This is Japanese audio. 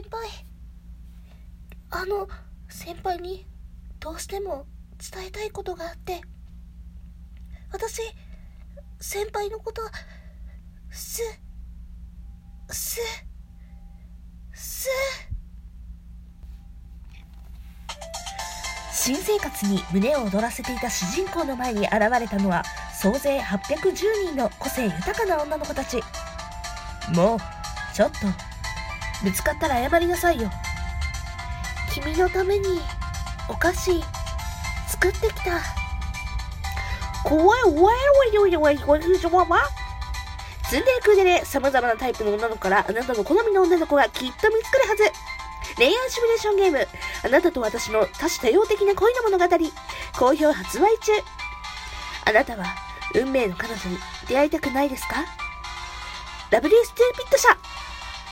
先輩。あの、先輩にどうしても伝えたいことがあって、私、先輩のこと、す、す、す、新生活に胸を躍らせていた主人公の前に現れたのは総勢810人の個性豊かな女の子たち。もうちょっと。ぶつかったら謝りなさいよ。君のためにお菓子作ってきた。怖いわいわいわいわいわいわツンデレクデレ様々なタイプの女の子からあなたの好みの女の子がきっと見つかるはず恋愛シミュレーションゲームあなたと私の多種多様的な恋の物語好評発売中あなたは運命の彼女に出会いたくないですかラブリーステーピット社